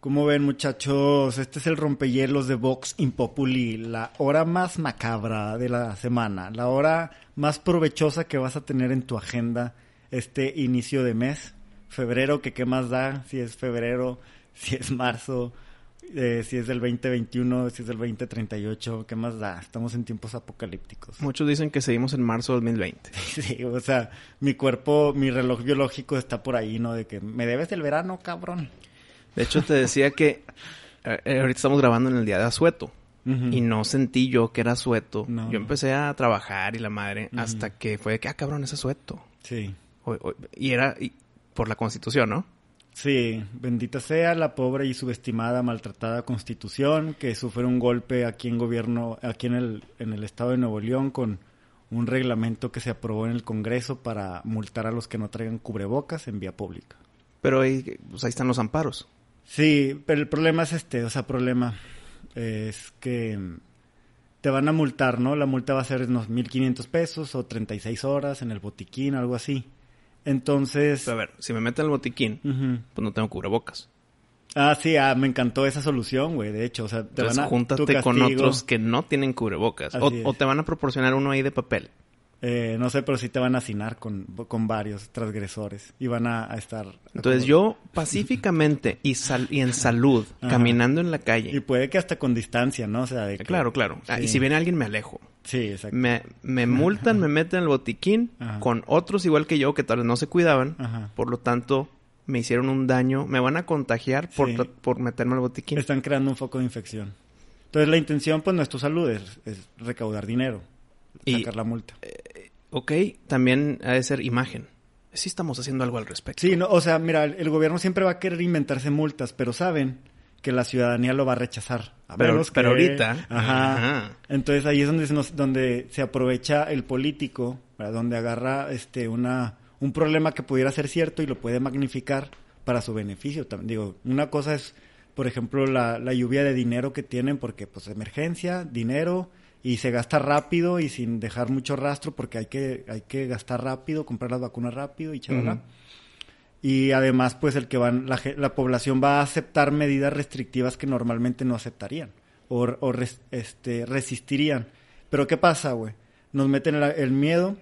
¿Cómo ven, muchachos? Este es el rompehielos de Vox Impopuli, la hora más macabra de la semana, la hora más provechosa que vas a tener en tu agenda este inicio de mes. Febrero, que qué más da, si es febrero, si es marzo, eh, si es del 2021, si es del 2038, ¿qué más da? Estamos en tiempos apocalípticos. Muchos dicen que seguimos en marzo del 2020. Sí, o sea, mi cuerpo, mi reloj biológico está por ahí, ¿no? De que me debes el verano, cabrón. De hecho, te decía que eh, eh, ahorita estamos grabando en el día de asueto. Y no sentí yo que era asueto. Yo empecé a trabajar y la madre hasta que fue de que, ah, cabrón, es asueto. Sí. y era por la constitución, ¿no? Sí, bendita sea la pobre y subestimada, maltratada constitución que sufre un golpe aquí en gobierno, aquí en el, en el estado de Nuevo León con un reglamento que se aprobó en el Congreso para multar a los que no traigan cubrebocas en vía pública. Pero ahí, pues ahí están los amparos. Sí, pero el problema es este, o sea, problema es que te van a multar, ¿no? La multa va a ser unos 1.500 pesos o 36 horas en el botiquín, algo así. Entonces... a ver, si me meten el botiquín, pues no tengo cubrebocas. Ah, sí, ah, me encantó esa solución, güey. De hecho, o sea, te van a... júntate con otros que no tienen cubrebocas. o, te van a proporcionar uno ahí de papel. Eh, no sé, pero sí te van a hacinar con, con varios transgresores y van a, estar... Entonces yo pacíficamente y, sal, y en salud, caminando en la calle. Y puede que hasta con distancia, ¿no? O sea, de Claro, claro. Ah, y si viene alguien me alejo. Sí, exacto. Me, me multan, me meten al botiquín con otros igual que yo que tal vez no se cuidaban. Por lo tanto, me hicieron un daño. Me van a contagiar por, por meterme al botiquín. Están creando un foco de infección. Entonces la intención pues no es tu salud, es, es recaudar dinero sacar la multa. Eh, ok, también ha de ser imagen. Sí estamos haciendo algo al respecto. Sí, no, o sea, mira, el gobierno siempre va a querer inventarse multas, pero saben que la ciudadanía lo va a rechazar. pero, pero ahorita. Ajá. Entonces ahí es donde se, donde se aprovecha el político, donde agarra este una un problema que pudiera ser cierto y lo puede magnificar para su beneficio. Digo, una cosa es, por ejemplo, la, la lluvia de dinero que tienen porque, pues, emergencia, dinero, y se gasta rápido y sin dejar mucho rastro porque hay que, hay que gastar rápido, comprar las vacunas rápido y chalala. Y además, pues el que van, la, la, población va a aceptar medidas restrictivas que normalmente no aceptarían o, o este, resistirían. Pero ¿qué pasa, güey? Nos meten el, miedo,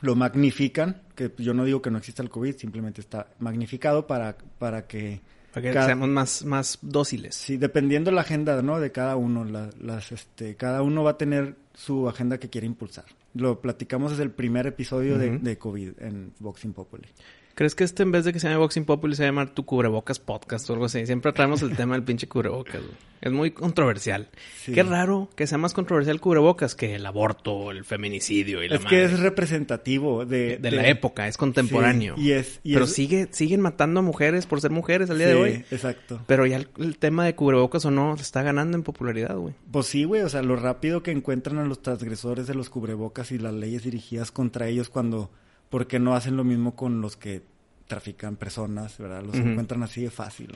lo magnifican, que yo no digo que no exista el COVID, simplemente está magnificado para, para que para que seamos más, más dóciles. Sí, dependiendo la agenda, ¿no? De cada uno. las, este, cada uno va a tener su agenda que quiere impulsar. Lo platicamos desde el primer episodio de, de COVID en Boxing Populi. ¿Crees que este en vez de que se llame Boxing Populi se llama Tu Cubrebocas Podcast o algo así? Siempre traemos el tema del pinche cubrebocas, Es muy controversial. Qué raro que sea más controversial cubrebocas que el aborto, el feminicidio y la Es que es representativo de, de, la época, es contemporáneo. y es, Pero sigue, siguen matando a mujeres por ser mujeres al día de hoy. exacto. Pero ya el, tema de cubrebocas o no se está ganando en popularidad, güey. Pues sí, güey. O sea, lo rápido que encuentran a los transgresores de los cubrebocas y las leyes dirigidas contra ellos cuando porque no hacen lo mismo con los que trafican personas, ¿verdad? Los encuentran así de fácil.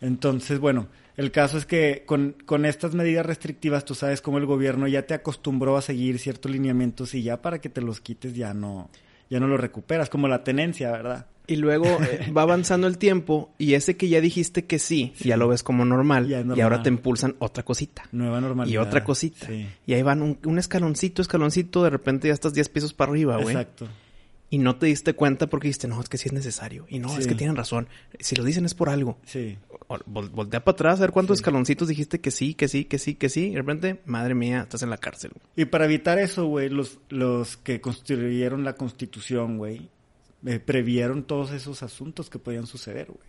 Entonces, bueno, el caso es que con, con estas medidas restrictivas tú sabes cómo el gobierno ya te acostumbró a seguir ciertos lineamientos y ya para que te los quites ya no, ya no lo recuperas, como la tenencia, ¿verdad? Y luego eh, va avanzando el tiempo y ese que ya dijiste que sí, ya lo ves como normal, y ahora te impulsan otra cosita. Nueva normalidad. Y otra cosita. Y ahí van un, un, escaloncito, escaloncito, de repente ya estás 10 pisos para arriba, güey. Exacto y no te diste cuenta porque dijiste, no, es que sí es necesario. Y no, es que tienen razón. Si lo dicen es por algo. Sí. voltea para atrás a ver cuántos escaloncitos dijiste que sí, que sí, que sí, que sí. Y de repente, madre mía, estás en la cárcel. Y para evitar eso, güey, los, los que construyeron la constitución, güey, eh, previeron todos esos asuntos que podían suceder, güey.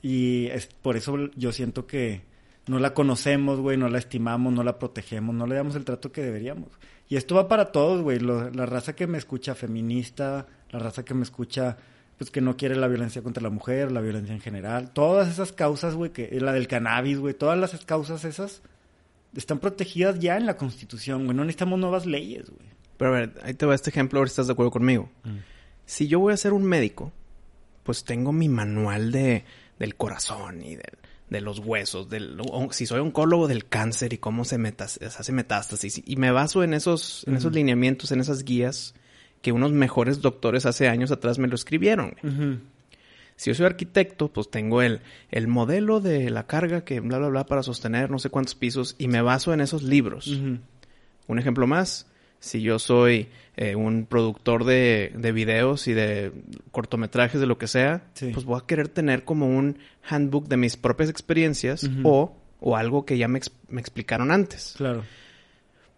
Y es, por eso yo siento que no la conocemos, güey, no la estimamos, no la protegemos, no le damos el trato que deberíamos. Y esto va para todos, güey. La raza que me escucha feminista, la raza que me escucha, pues que no quiere la violencia contra la mujer, la violencia en general. Todas esas causas, güey, que la del cannabis, güey, todas las causas esas están protegidas ya en la Constitución, güey. No necesitamos nuevas leyes, güey. Pero a ver, ahí te va este ejemplo, a ver si estás de acuerdo conmigo. Mm. Si yo voy a ser un médico, pues tengo mi manual de, del corazón y del de los huesos, del, si soy oncólogo del cáncer y cómo se, hace metástasis. Y me baso en esos, en esos lineamientos, en esas guías que unos mejores doctores hace años atrás me lo escribieron. Si yo soy arquitecto, pues tengo el, el modelo de la carga que bla, bla, bla para sostener no sé cuántos pisos y me baso en esos libros. Un ejemplo más, si yo soy eh, un productor de, de videos y de cortometrajes, de lo que sea, Sí. pues voy a querer tener como un handbook de mis propias experiencias o, o algo que ya me, me explicaron antes. Claro.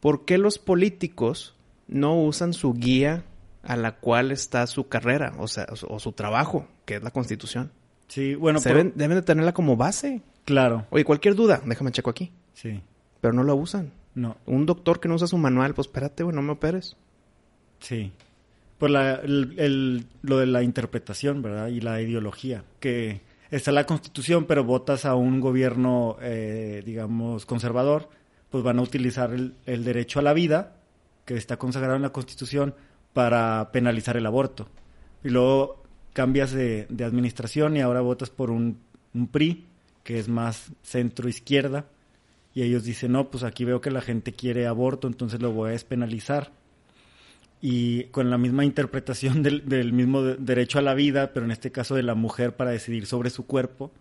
¿Por qué los políticos no usan su guía a la cual está su carrera, o sea, o su, trabajo, que es la constitución? Sí, bueno, Se deben, deben de tenerla como base. claro. Oye, cualquier duda, déjame checo aquí. Sí. Pero no la usan. No. Un doctor que no usa su manual, pues espérate, güey, no me operes. Sí. Por la, el, el- lo de la interpretación, ¿verdad? Y la ideología. Que está la constitución, pero votas a un gobierno, eh, digamos, conservador, pues van a utilizar el, el derecho a la vida, que está consagrado en la constitución, para penalizar el aborto. Y luego cambias de, de administración y ahora votas por un, un PRI, que es más centro-izquierda. Y ellos dicen, no, pues aquí veo que la gente quiere aborto, entonces lo voy a despenalizar y con la misma interpretación del, del mismo de- derecho a la vida, pero en este caso de la mujer para decidir sobre su cuerpo,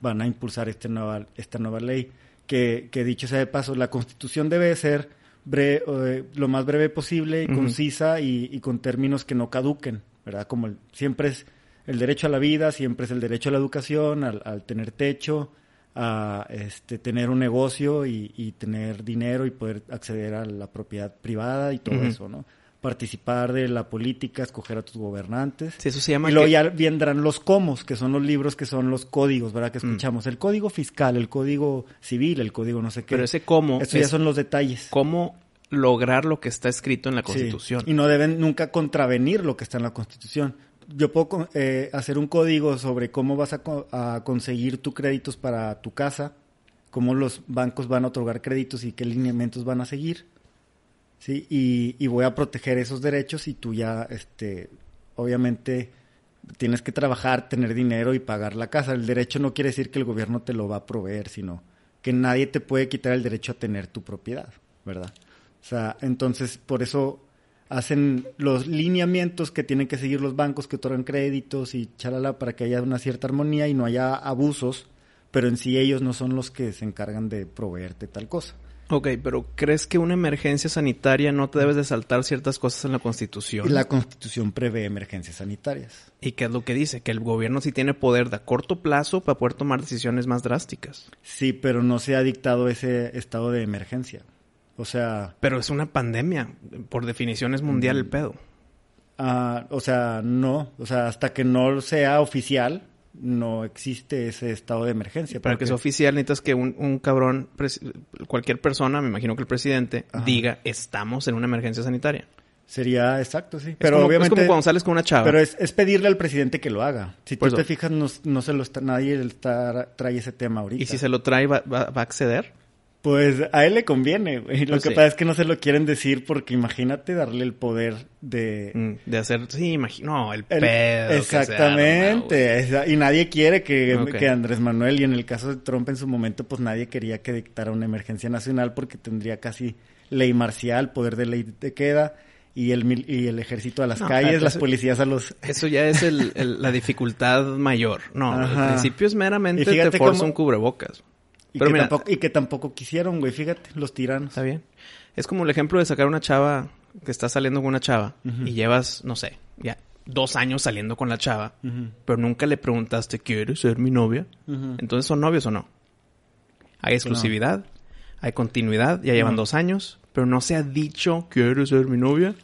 van a impulsar este nueva, esta nueva ley. Que, que dicho sea de paso, la constitución debe ser eh, lo más breve posible, Ujú. concisa y, y con términos que no caduquen, ¿verdad? Como el- siempre es el derecho a la vida, siempre es el derecho a la educación, al, al tener techo, a este, tener un negocio y, y tener dinero y poder acceder a la propiedad privada y todo eso, ¿no? Participar de la política, escoger a tus gobernantes. Sí, eso se llama Y luego que- ya vendrán los comos, que son los libros que son los códigos, ¿verdad? Que Mm. escuchamos. El código fiscal, el código civil, el código no sé qué. Pero ese cómo Estos ya son los detalles. cómo lograr lo que está escrito en la Sí, Constitución. Y no deben nunca contravenir lo que está en la Constitución. Yo puedo eh, hacer un código sobre cómo vas a conseguir tus créditos para tu casa, cómo los bancos van a otorgar créditos y qué lineamientos van a seguir. ¿sí? Y, y voy a proteger esos derechos y tú ya, este, obviamente, tienes que trabajar, tener dinero y pagar la casa. El derecho no quiere decir que el gobierno te lo va a proveer, sino que nadie te puede quitar el derecho a tener tu propiedad, ¿verdad? O sea, entonces, por eso hacen los lineamientos que tienen que seguir los bancos que otorgan créditos y chalala para que haya una cierta armonía y no haya abusos, pero en sí ellos no son los que se encargan de proveerte tal cosa. Ok, pero ¿crees que una emergencia sanitaria no te debes de saltar ciertas cosas en la Constitución? La Constitución prevé emergencias sanitarias. ¿Y qué es lo que dice? Que el gobierno sí tiene poder de a corto plazo para poder tomar decisiones más drásticas. Sí, pero no se ha dictado ese estado de emergencia. O sea, Pero es una pandemia. Por definición es mundial Mm. el pedo. ah, o sea, no, o sea, hasta que no sea oficial, no existe ese estado de emergencia. Para que sea oficial necesitas que un, un cabrón, cualquier persona, me imagino que el presidente, Ajá. diga, estamos en una emergencia sanitaria. Sería exacto, sí. Es Pero como, obviamente. es como cuando sales con una chava. Pero es, es pedirle al presidente que lo haga. Si Por tú eso. te fijas, no, no se lo está, nadie está, trae ese tema ahorita. y si se lo trae, ¿va, va- va a acceder? Pues a él le conviene, güey. Lo Pues que sí. pasa es que no se lo quieren decir porque imagínate darle el poder de... Mm, De hacer, sí, imagino, no, el, el- pedo. que se arma, exactamente. y nadie quiere que, que Andrés Manuel, y en el caso de Trump en su momento, pues nadie quería que dictara una emergencia nacional porque tendría casi ley marcial, poder de ley de queda y el, y el ejército a las No, calles, las policías a los... Eso ya es el, el- la dificultad mayor. No, al principio es meramente te forza cómo- un cubrebocas. Y, Pero que mira, tampoco, y que tampoco quisieron, güey, fíjate, los tiranos. Está bien. Es como el ejemplo de sacar una chava que está saliendo con una chava y llevas, no sé, ya dos años saliendo con la chava, pero nunca le preguntaste, ¿quieres ser mi novia? Entonces, ¿son novios o no? Hay exclusividad, hay continuidad, ya llevan dos años, pero no se ha dicho, ¿quieres ser mi novia?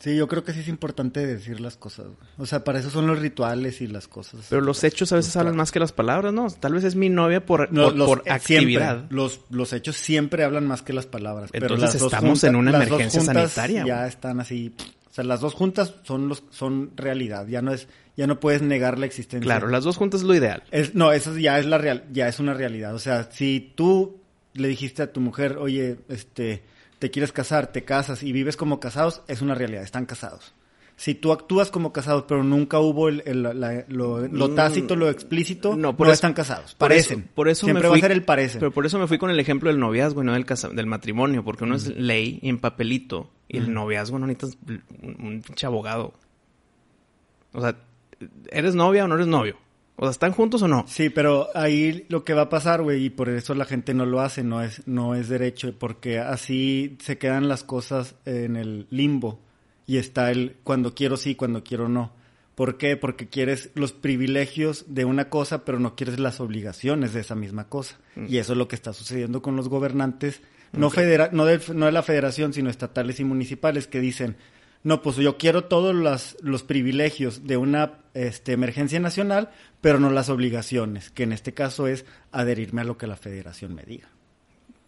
Sí, yo creo que sí es importante decir las cosas. güey. O sea, para eso son los rituales y las cosas. Pero los hechos a veces hablan más que las palabras, ¿no? Tal vez es mi novia por, No, por, los- por actividad. siempre, los, los hechos siempre hablan más que las palabras. pero Entonces las dos estamos en una las emergencia sanitaria, Ya güey. están así. O sea, las dos juntas son los son realidad. Ya no es ya no puedes negar la existencia. Claro, las dos juntas es lo ideal. Es, no, eso ya es la real, ya es una realidad. O sea, si tú le dijiste a tu mujer, oye, este, te quieres casar, te casas y vives como casados, es una realidad, están casados. Si tú actúas como casados, pero nunca hubo el, el- la- lo, lo Mm, tácito, lo explícito, no, no, por eso- están casados. Por Parecen. eso, por eso Siempre me va a ser el parecen. Pero por eso me fui con el ejemplo del noviazgo y no del, casa- del matrimonio, porque uno es ley y en papelito y el noviazgo no necesitas un, un pinche abogado. O sea, ¿eres novia o no eres novio? O sea, ¿están juntos o no? Sí, pero ahí lo que va a pasar, güey, y por eso la gente no lo hace, no es, no es derecho, porque así se quedan las cosas en el limbo y está el cuando quiero sí, cuando quiero no. ¿Por qué? Porque quieres los privilegios de una cosa, pero no quieres las obligaciones de esa misma cosa. Mm. Y eso es lo que está sucediendo con los gobernantes, no, federa no, de, no de la federación, sino estatales y municipales, que dicen, no, pues yo quiero todos los privilegios de una este, emergencia nacional, pero no las obligaciones, que en este caso es adherirme a lo que la federación me diga.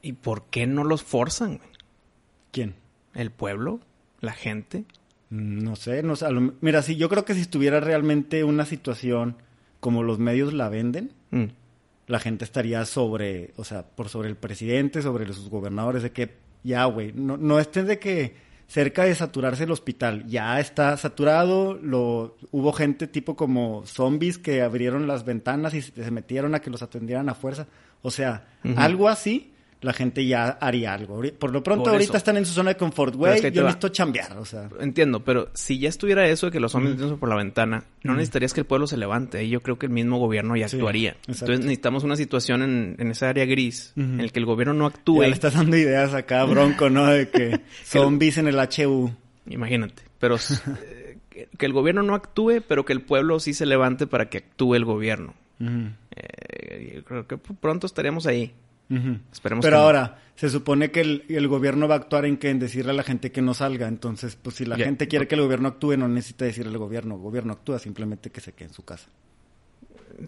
¿Y por qué no los forzan, güey? ¿Quién? ¿El pueblo? ¿La gente? No sé, no sé. mira, sí, yo creo que si estuviera realmente una situación como los medios la venden, Mm. la gente estaría sobre, o sea, por sobre el presidente, sobre sus gobernadores, de que ya, güey, no, no estén de que cerca de saturarse el hospital, ya está saturado, lo, hubo gente tipo como zombies que abrieron las ventanas y se metieron a que los atendieran a fuerza, o sea, algo así, la gente ya haría algo. Por lo pronto Por ahorita están en su zona de confort, Pero es güey, que yo va. necesito chambear, o sea. Entiendo, pero si ya estuviera eso de que los hombres metiéndose por la ventana, no necesitarías que el pueblo se levante. Y yo creo que el mismo gobierno ya Sí, actuaría. exacto. Entonces necesitamos una situación en, en esa área gris en el que el gobierno no actúe. Ya le estás dando ideas acá, bronco, ¿no? De que zombies en el HU. Imagínate. Pero eh, que, que el gobierno no actúe, pero que el pueblo sí se levante para que actúe el gobierno. Eh, yo creo que pronto estaríamos ahí. Esperemos Pero que no. ahora, se supone que el, el gobierno va a actuar en que en decirle a la gente que no salga. Entonces, pues si la gente quiere que el gobierno actúe, no necesita decirle al gobierno, gobierno actúa, simplemente que se quede en su casa.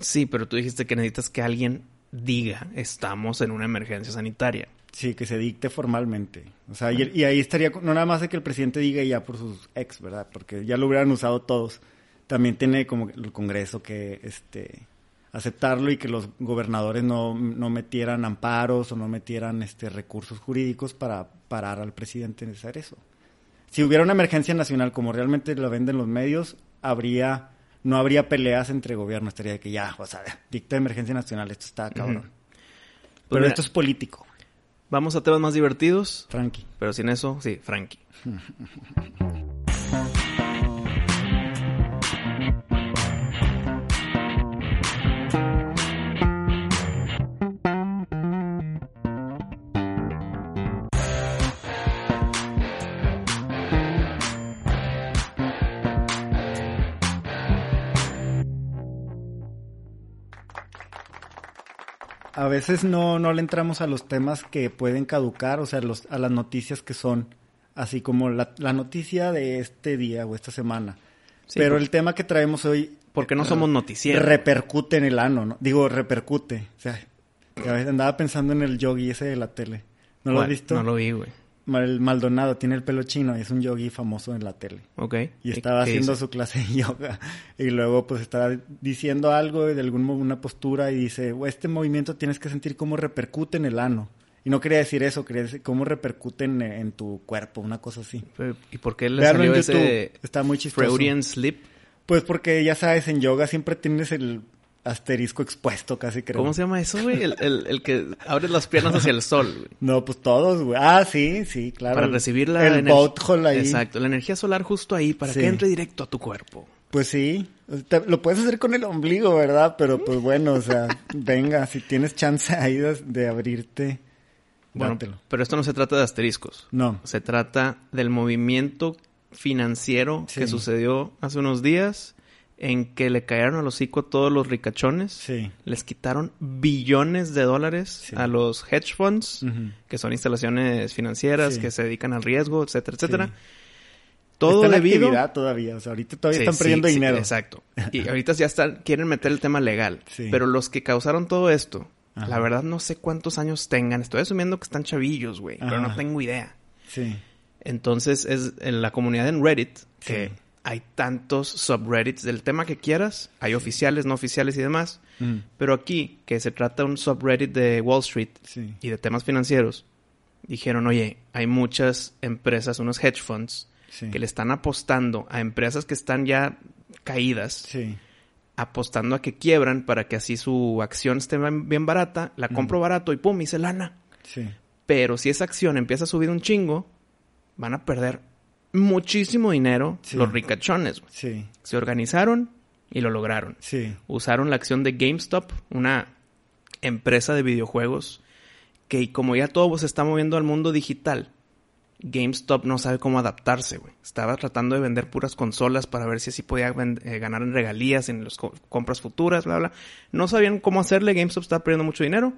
Sí, pero tú dijiste que necesitas que alguien diga, estamos en una emergencia sanitaria. Sí, que se dicte formalmente. O sea, y, y ahí estaría, no nada más de que el presidente diga ya por sus ex, ¿verdad? Porque ya lo hubieran usado todos. También tiene como el Congreso que este aceptarlo y que los gobernadores no, no metieran amparos o no metieran este recursos jurídicos para parar al presidente en hacer eso. Si hubiera una emergencia nacional como realmente lo venden los medios, habría no habría peleas entre gobiernos, estaría de que ya, o sea, dicta emergencia nacional, esto está cabrón. Pues Pero mira, esto es político, Vamos a temas más divertidos, Frankie. pero sin eso, sí, Frankie. A veces no, no le entramos a los temas que pueden caducar, o sea, los, a las noticias que son, así como la, la noticia de este día o esta semana. Sí, Pero el tema que traemos hoy Porque no somos noticieros. repercute en el ano, ¿no? Digo, repercute. O sea, a veces andaba pensando en el yogi ese de la tele. ¿No lo has ¿Cuál? visto? No lo vi, güey. El Maldonado tiene el pelo chino y es un yogi famoso en la tele. Ok. Y estaba haciendo dice? su clase de yoga. Y luego pues estaba diciendo algo de alguna una postura y dice, "O este movimiento tienes que sentir cómo repercute en el ano. Y no quería decir eso, quería decir cómo repercute en, en tu cuerpo, una cosa así. ¿Y por qué le salió ese está muy chistoso. Freudian Sleep? Pues porque ya sabes, en yoga siempre tienes el asterisco expuesto casi creo. ¿Cómo se llama eso, güey? El, el, el que abre las piernas hacia el sol, güey. No, pues todos, güey. Ah, sí, sí, claro. Para recibir la El ener- butthole ahí. Exacto, la energía solar justo ahí para Sí. que entre directo a tu cuerpo. Pues sí, te- lo puedes hacer con el ombligo, ¿verdad? Pero pues bueno, o sea, venga, si tienes chance ahí de, de abrirte, Bueno, dátelo. pero esto no se trata de asteriscos. No, Se trata del movimiento financiero Sí. que sucedió hace unos días en que le cayeron al hocico a todos los ricachones. sí. Les quitaron billones de dólares Sí. a los hedge funds, que son instalaciones financieras Sí. que se dedican al riesgo, etcétera, etcétera. Todo Está en debido actividad todavía, o sea, ahorita todavía están perdiendo dinero. exacto. Y ahorita ya están, quieren meter el tema legal. Pero los que causaron todo esto, Ajá. la verdad no sé cuántos años tengan. Estoy asumiendo que están chavillos, güey. Pero no tengo idea. Sí, Entonces es en la comunidad en Reddit que Sí. Hay tantos subreddits del tema que quieras. Hay oficiales, no oficiales y demás. Ujú. Pero aquí, que se trata de un subreddit de Wall Street sí, y de temas financieros, dijeron, oye, hay muchas empresas, unos hedge funds, sí. que le están apostando a empresas que están ya caídas, Sí, apostando a que quiebran para que así su acción esté bien barata, la compro barato y pum, hice lana. sí, Pero si esa acción empieza a subir un chingo, van a perder muchísimo dinero Sí. los ricachones. sí. Se organizaron Y lo lograron. Sí. Usaron la acción de GameStop, una empresa de videojuegos que como ya todo se está moviendo al mundo digital, GameStop no sabe cómo adaptarse, güey. Estaba tratando de vender puras consolas para ver si así podía eh, ganar en regalías en las compras futuras, bla, bla. No sabían cómo hacerle, GameStop estaba perdiendo mucho dinero.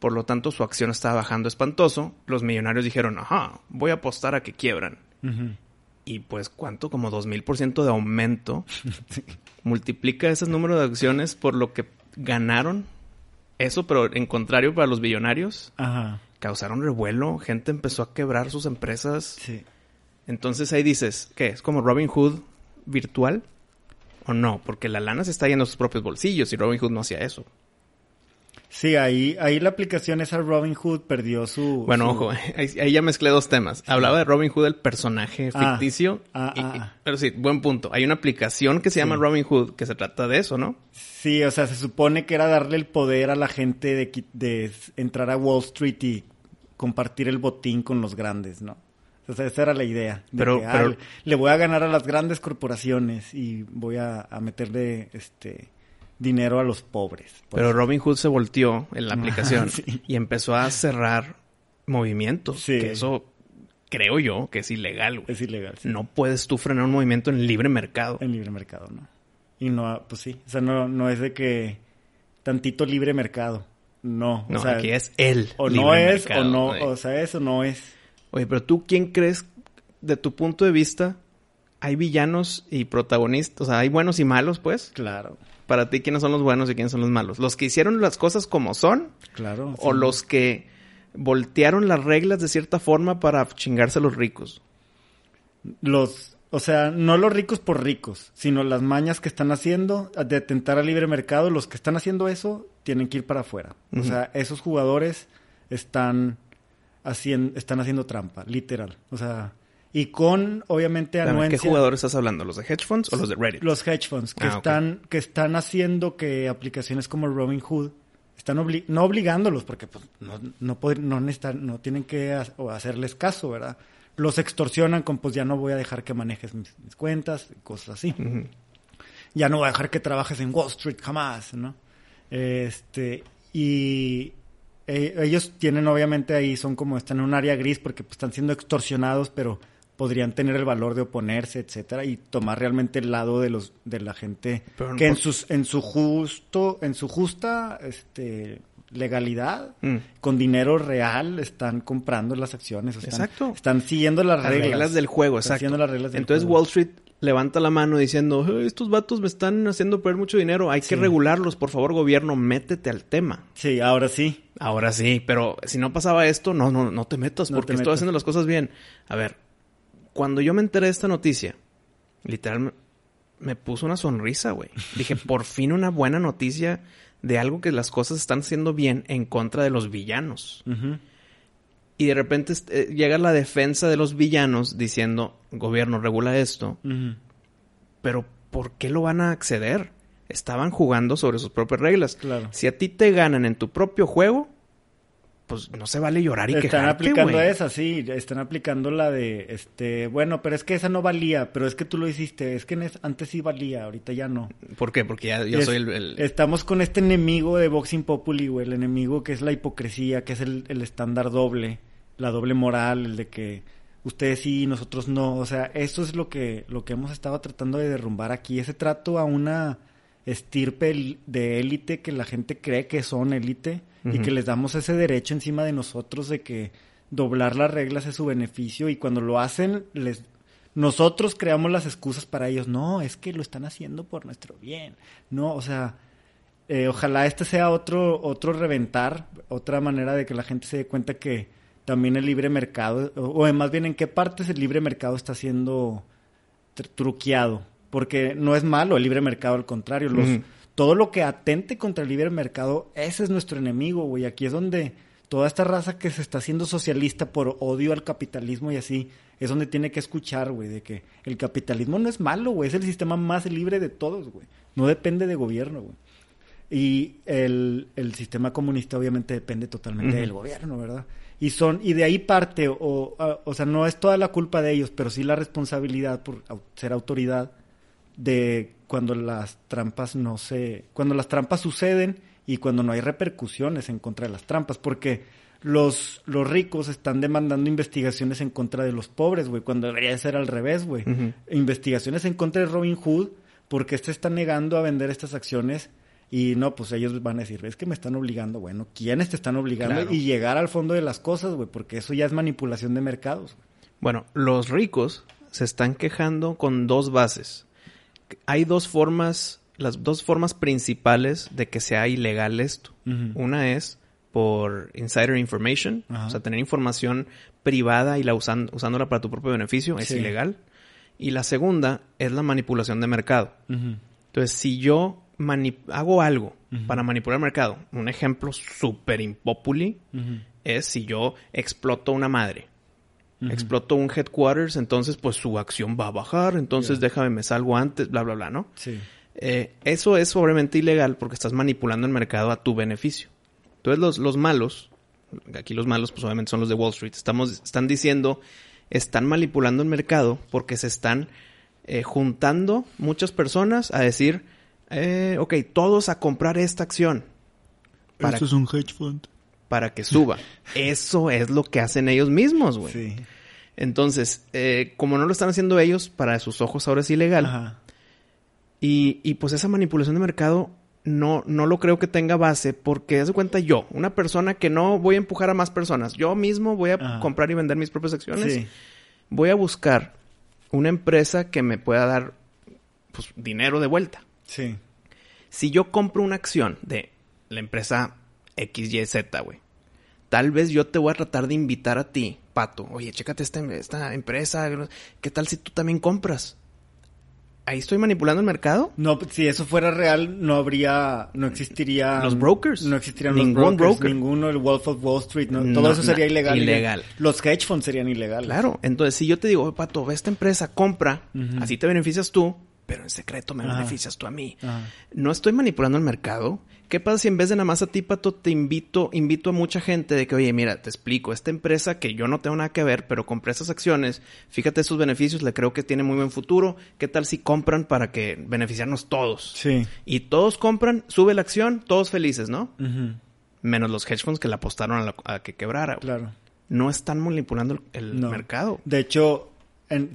Por lo tanto, su acción estaba bajando espantoso. Los millonarios dijeron, ajá, voy a apostar a que quiebran. Y pues, ¿cuánto? Como 2000% de aumento. Multiplica ese número de acciones por lo que ganaron. Eso, pero en contrario para los billonarios. Ajá. Causaron revuelo. Gente empezó a quebrar sus empresas. Sí. Entonces ahí dices, ¿qué? ¿Es como Robin Hood virtual? ¿O no? Porque la lana se está yendo a sus propios bolsillos y Robin Hood no hacía eso. Sí, ahí, ahí la aplicación esa Robin Hood perdió su... Bueno, su- ojo, ahí, ya mezclé dos temas. Hablaba de Robin Hood, el personaje Ah. ficticio. Ah, y- ah, ah. pero sí, buen punto. Hay una aplicación que se llama. Robin Hood que se trata de eso, ¿no? Sí, o sea, se supone que era darle el poder a la gente de, de entrar a Wall Street y compartir el botín con los grandes, ¿no? O sea, esa era la idea. de Pero- que, ah, pero- le- le voy a ganar a las grandes corporaciones y voy a, a meterle este dinero a los pobres. Pero. Robin Hood se volteó en la aplicación sí. y empezó a cerrar movimientos. Sí. Que eso creo yo que es ilegal, es ilegal. sí. No puedes tú frenar un movimiento en libre mercado. En libre mercado, ¿no? Y no, pues sí, o sea, no, no es de que tantito libre mercado. No, No, o sea, aquí es el o libre no es mercado, o no, o sea, eso no es. Oye, pero tú, ¿quién crees, de tu punto de vista, hay villanos y protagonistas? O sea, hay buenos y malos, pues. Claro, Para ti, ¿quiénes son los buenos y quiénes son los malos? ¿Los que hicieron las cosas como son? claro. ¿O sí. los que voltearon las reglas de cierta forma para chingarse a los ricos? los, o sea, no los ricos por ricos, sino las mañas que están haciendo de atentar al libre mercado, los que están haciendo eso tienen que ir para afuera. O sea, esos jugadores están haciendo, están haciendo trampa, literal. O sea, y con obviamente anuencia. ¿Qué jugadores estás hablando? ¿Los de hedge funds o los de Reddit? Los hedge funds que Ah, están que están haciendo que aplicaciones como Robin Hood están obli- no obligándolos porque pues no no pueden- no necesitan no tienen que ha- hacerles caso, ¿verdad? Los extorsionan con pues ya no voy a dejar que manejes mis, mis cuentas, y cosas así. Ya no voy a dejar que trabajes en Wall Street jamás, ¿no? Este y eh, ellos tienen obviamente ahí son como están en un área gris porque pues, están siendo extorsionados, pero podrían tener el valor de oponerse, etcétera, y tomar realmente el lado de los de la gente Pero que en sus en su justo en su justa este legalidad Mm. con dinero real están comprando las acciones, o están, Exacto. están siguiendo las, Las reglas, del juego, Están exacto. siguiendo las reglas del Entonces juego. Wall Street levanta la mano diciendo, "Eh, estos vatos me están haciendo perder mucho dinero, hay Sí. que regularlos, por favor gobierno, métete al tema. Sí, ahora sí. Ahora sí, pero si no pasaba esto, no, no, no te metas, No porque te estoy haciendo las cosas bien. A ver, cuando yo me enteré de esta noticia, literal me, puso una sonrisa, güey. Dije, por fin una buena noticia de algo que las cosas están haciendo bien en contra de los villanos. Y de repente eh, llega la defensa de los villanos diciendo, gobierno, regula esto. Pero ¿por qué lo van a acceder? Estaban jugando sobre sus propias reglas. Claro. Si a ti te ganan en tu propio juego, pues no se vale llorar y Están quejarte, aplicando güey. esa, sí, están aplicando la de, este, bueno, pero es que esa no valía, pero es que tú lo hiciste, es que antes sí valía, ahorita ya no. ¿Por qué? Porque ya yo Es- soy el... el- Estamos con este enemigo de Boxing Populi, güey, el enemigo que es la hipocresía, que es el, el estándar doble, la doble moral, el de que ustedes sí, nosotros no, o sea, eso es lo que, lo que hemos estado tratando de derrumbar aquí, ese trato a una estirpe de élite que la gente cree que son élite y que les damos ese derecho encima de nosotros de que doblar las reglas es su beneficio y cuando lo hacen les nosotros creamos las excusas para ellos. No, es que lo están haciendo por nuestro bien. No, o sea, eh, ojalá este sea otro, otro reventar, otra manera de que la gente se dé cuenta que también el libre mercado, o, o más bien en qué partes el libre mercado está siendo tr- truqueado. Porque no es malo el libre mercado, al contrario. Los. Todo lo que atente contra el libre mercado, ese es nuestro enemigo, güey. Aquí es donde toda esta raza que se está haciendo socialista por odio al capitalismo y así, es donde tiene que escuchar, güey, de que el capitalismo no es malo, güey. Es el sistema más libre de todos, güey. No depende de gobierno, güey. Y el, el sistema comunista obviamente depende totalmente del gobierno, ¿verdad? Y son, y de ahí parte, o, a- o sea, no es toda la culpa de ellos, pero sí la responsabilidad por ser autoridad de cuando las trampas no se, cuando las trampas suceden y cuando no hay repercusiones en contra de las trampas, porque los, los ricos están demandando investigaciones en contra de los pobres, güey, cuando debería ser al revés, güey. Investigaciones en contra de Robin Hood, porque este está negando a vender estas acciones y no, pues ellos van a decir, es que me están obligando, bueno, ¿quiénes te están obligando? Y llegar al fondo de las cosas, güey, porque eso ya es manipulación de mercados. Bueno, los ricos se están quejando con dos bases. Hay dos formas, las dos formas principales de que sea ilegal esto. Una es por insider information, o sea, tener información privada y la usándola para tu propio beneficio, es ilegal. Y la segunda es la manipulación de mercado. Entonces, si yo hago algo para manipular el mercado, un ejemplo súper impopuli es si yo exploto una madre explotó un headquarters, entonces pues su acción va a bajar, entonces déjame me salgo antes, bla, bla, bla, ¿no? Sí. Eh, eso es obviamente ilegal porque estás manipulando el mercado a tu beneficio. Entonces los, los malos, aquí los malos pues obviamente son los de Wall Street, estamos, están diciendo, están manipulando el mercado porque se están eh, juntando muchas personas a decir, eh, ok, todos a comprar esta acción. Para, es un hedge fund para que suba. Eso es lo que hacen ellos mismos, güey. Sí. Entonces, eh, como no lo están haciendo ellos, para sus ojos ahora es ilegal. Ajá. Y, y pues esa manipulación de mercado no, no lo creo que tenga base porque, de cuenta yo, una persona que no voy a empujar a más personas, yo mismo voy a comprar y vender mis propias acciones, sí. voy a buscar una empresa que me pueda dar pues, dinero de vuelta. Sí. Si yo compro una acción de la empresa XYZ, güey. Tal vez yo te voy a tratar de invitar a ti, Pato. Oye, chécate esta, esta empresa. ¿Qué tal si tú también compras? ¿Ahí estoy manipulando el mercado? No, si eso fuera real, no habría, no existiría... Los brokers. No existirían Ningún los brokers, broker. ninguno, el Wolf of Wall Street, no, todo eso sería ilegal. Ilegal. Los hedge funds serían ilegales. Claro, entonces si yo te digo, Pato, ve esta empresa, compra, así te beneficias tú, pero en secreto me beneficias tú a mí. No estoy manipulando el mercado, ¿Qué pasa si en vez de nada más a ti, Pato, te invito, invito a mucha gente de que, oye, mira, te explico, esta empresa que yo no tengo nada que ver, pero compré esas acciones, fíjate sus beneficios, le creo que tiene muy buen futuro, ¿qué tal si compran para que beneficiarnos todos? Sí. Y todos compran, sube la acción, todos felices, ¿no? Menos los hedge funds que la apostaron a, que quebrara. Claro. No están manipulando el, mercado. De hecho,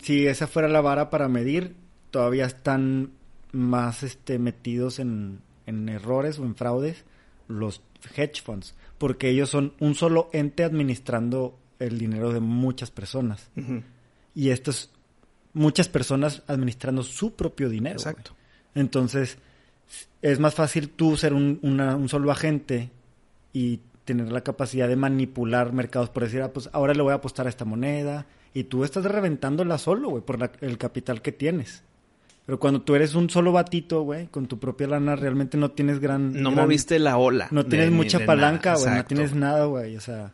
si esa fuera la vara para medir, todavía están más este, metidos en en errores o en fraudes los hedge funds, porque ellos son un solo ente administrando el dinero de muchas personas. Y estos, muchas personas administrando su propio dinero. Exacto. Entonces, es más fácil tú ser un, un, solo agente y tener la capacidad de manipular mercados, por decir, ah, pues ahora le voy a apostar a esta moneda, y tú estás reventándola solo, güey, por el capital que tienes. Pero cuando tú eres un solo batito, güey, con tu propia lana, realmente no tienes gran... No moviste la ola. No tienes mucha palanca, güey, no tienes nada, güey, o sea...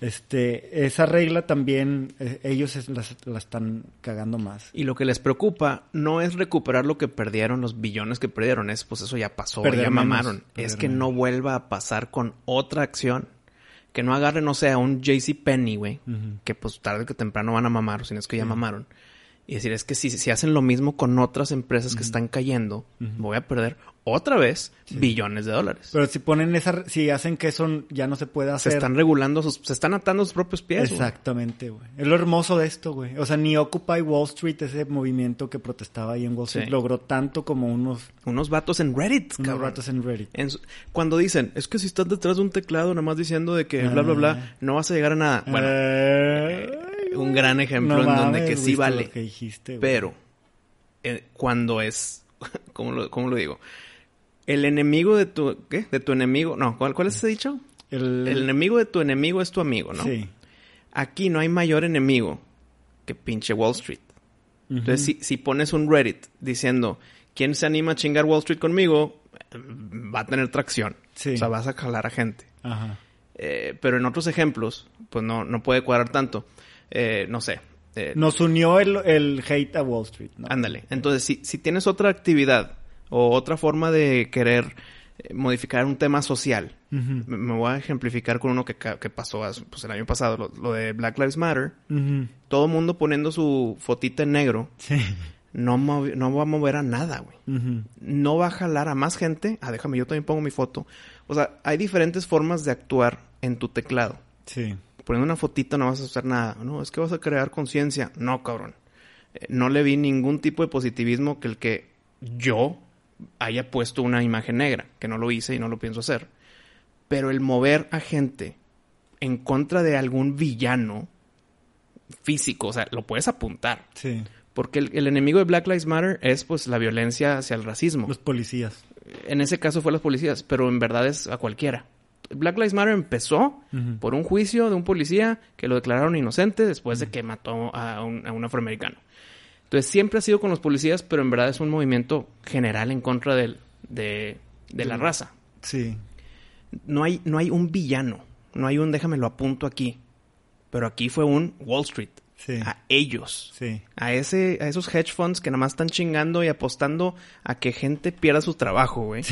Este, esa regla también eh, ellos la están cagando más. Y lo que les preocupa no es recuperar lo que perdieron, los billones que perdieron, es pues eso ya pasó, ya mamaron. es que no vuelva a pasar con otra acción. Que no agarre, no sé, a un JC Penny, güey, que pues tarde que temprano van a mamar, o si no es que ya mamaron y decir, es que si, si hacen lo mismo con otras empresas que están cayendo, voy a perder otra vez billones de dólares. Pero si ponen esa, si hacen que eso ya no se puede hacer. Se están regulando sus, se están atando sus propios pies. Exactamente, güey. Es lo hermoso de esto, güey. O sea, ni Occupy Wall Street, ese movimiento que protestaba ahí en Wall Street, logró tanto como unos... Unos vatos en Reddit, Unos vatos en Reddit. cuando dicen, es que si estás detrás de un teclado nada más diciendo de que bla, bla, bla, ah. no vas a llegar a nada. Bueno, eh, un gran ejemplo en donde que sí vale. pero, eh, cuando es... ¿cómo lo, ¿Cómo lo digo? El enemigo de tu... ¿Qué? De tu enemigo... No, ¿cuál, cuál es ese dicho? El... enemigo de tu enemigo es tu amigo, ¿no? Sí. Aquí no hay mayor enemigo que pinche Wall Street. Entonces, si, si pones un Reddit diciendo, ¿quién se anima a chingar Wall Street conmigo? Va a tener tracción. Sí. O sea, vas a jalar a gente. Ajá. Eh, pero en otros ejemplos, pues no, no puede cuadrar tanto. Eh, no sé. Eh, Nos unió el, el, hate a Wall Street, ¿no? Ándale. Entonces, si, si tienes otra actividad o otra forma de querer eh, modificar un tema social. me, voy a ejemplificar con uno que, que pasó pues, el año pasado, lo, de Black Lives Matter. Todo el mundo poniendo su fotita en negro. no, no va a mover a nada, güey. No va a jalar a más gente. Ah, déjame, yo también pongo mi foto. O sea, hay diferentes formas de actuar en tu teclado. Sí. Poniendo una fotita no vas a hacer nada. No, es que vas a crear conciencia. No, cabrón. Eh, No le vi ningún tipo de positivismo que el que yo haya puesto una imagen negra, que no lo hice y no lo pienso hacer. Pero el mover a gente en contra de algún villano físico, o sea, lo puedes apuntar. Sí. Porque el, el enemigo de Black Lives Matter es pues la violencia hacia el racismo. Los policías. En ese caso fue a los policías, pero en verdad es a cualquiera. Black Lives Matter empezó por un juicio de un policía que lo declararon inocente después de que mató a un, a un afroamericano. Entonces siempre ha sido con los policías, pero en verdad es un movimiento general en contra del- de, de la raza. Sí. No hay, no hay un villano, no hay un déjame lo apunto aquí. Pero aquí fue un Wall Street. Sí. A ellos. Sí. A, ese, a esos hedge funds que nada más están chingando y apostando a que gente pierda su trabajo, güey.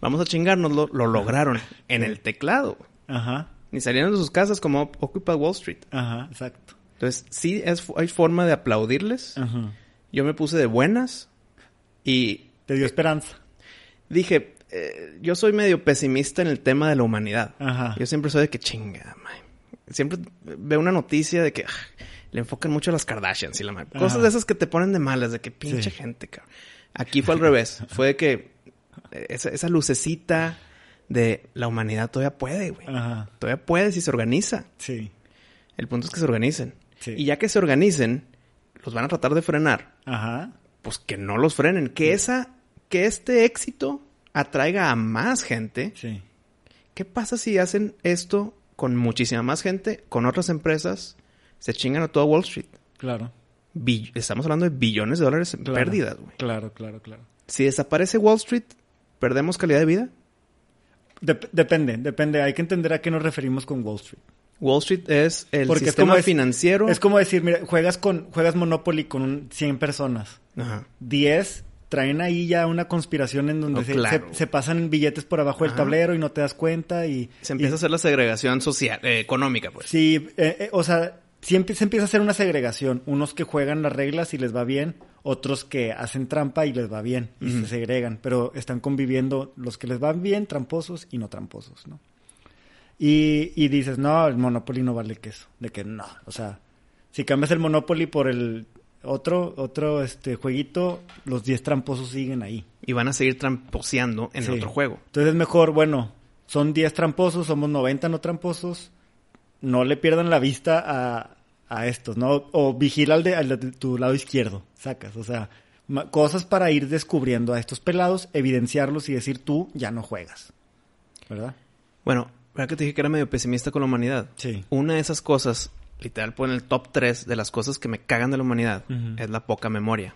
Vamos a chingarnos, lo, lo lograron en el teclado. Ajá. Ni salieron de sus casas como Occupy Wall Street. Ajá. Exacto. Entonces, sí es, hay forma de aplaudirles. Ajá. Yo me puse de buenas y Te dio esperanza. dije, eh, yo soy medio pesimista en el tema de la humanidad. Ajá. Yo siempre soy de que chinga, man. Siempre veo una noticia de que ah, le enfocan mucho a las Kardashians y la madre. Cosas Ajá. de esas que te ponen de malas, de que pinche Sí. gente, cabrón. Aquí fue al revés. Fue de que eh, esa, esa lucecita de la humanidad todavía puede, güey. Ajá. Todavía puede si se organiza. Sí. El punto es que se organicen. Sí. Y ya que se organicen, los van a tratar de frenar. Ajá. Pues que no los frenen. Que esa, que este éxito atraiga a más gente. Sí. ¿Qué pasa si hacen esto con muchísima más gente, con otras empresas? Se chingan a toda Wall Street. Claro. Bill- Estamos hablando de billones de dólares en Claro. pérdidas, güey. Claro, claro, claro. Si desaparece Wall Street, ¿perdemos calidad de vida? Dep- depende, depende. Hay que entender a qué nos referimos con Wall Street. Wall Street es el Porque es sistema como financiero. Es como decir, mira, juegas con juegas Monopoly con un 100 personas. Ajá. 10 traen ahí ya una conspiración en donde Oh, se, claro. se- se pasan billetes por abajo del Ajá. tablero y no te das cuenta y... Se empieza y- a hacer la segregación social, eh, económica, pues. Sí, eh, eh, o sea, siempre se empieza a hacer una segregación. Unos que juegan las reglas y les va bien, otros que hacen trampa y les va bien y se segregan, pero están conviviendo los que les van bien, tramposos y no tramposos, ¿no? Y, y dices, no, el Monopoly no vale queso, de que no, o sea, si cambias el Monopoly por el otro, otro este jueguito, los 10 tramposos siguen ahí. Y van a seguir tramposeando en Sí. el otro juego. Entonces es mejor, bueno, son 10 tramposos, somos 90 no tramposos, no le pierdan la vista a, a estos, ¿no? O vigila al de, al de tu lado izquierdo, sacas, o sea, cosas para ir descubriendo a estos pelados, evidenciarlos y decir tú ya no juegas, ¿verdad? Bueno, ¿verdad que te dije que era medio pesimista con la humanidad? Sí. Una de esas cosas, literal, pone el top 3 de las cosas que me cagan de la humanidad, es la poca memoria.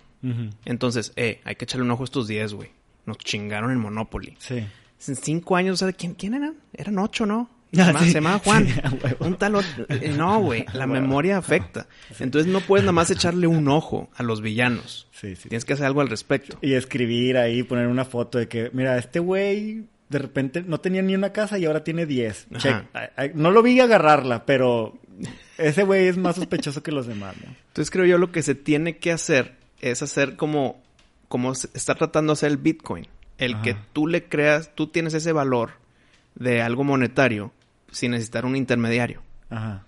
Entonces, eh, hay que echarle un ojo a estos 10, güey. Nos chingaron en Monopoly. Sí. En cinco años, o sea, ¿quién, quién eran? Eran ocho, ¿no? Se, sí. Juan. Sí, un tal eh, No, güey. La memoria afecta. Entonces no puedes nada más echarle un ojo a los villanos. Sí, sí. Tienes que hacer algo al respecto. Y escribir ahí, poner una foto de que, mira, este güey de repente no tenía ni una casa y ahora tiene 10. Ajá. Check. Ay, ay, No lo vi agarrarla, pero ese güey es más sospechoso que los demás, ¿no? Entonces creo yo lo que se tiene que hacer es hacer como, como está tratando de hacer el Bitcoin. El Ajá. que tú le creas, tú tienes ese valor de algo monetario sin necesitar un intermediario. Ajá.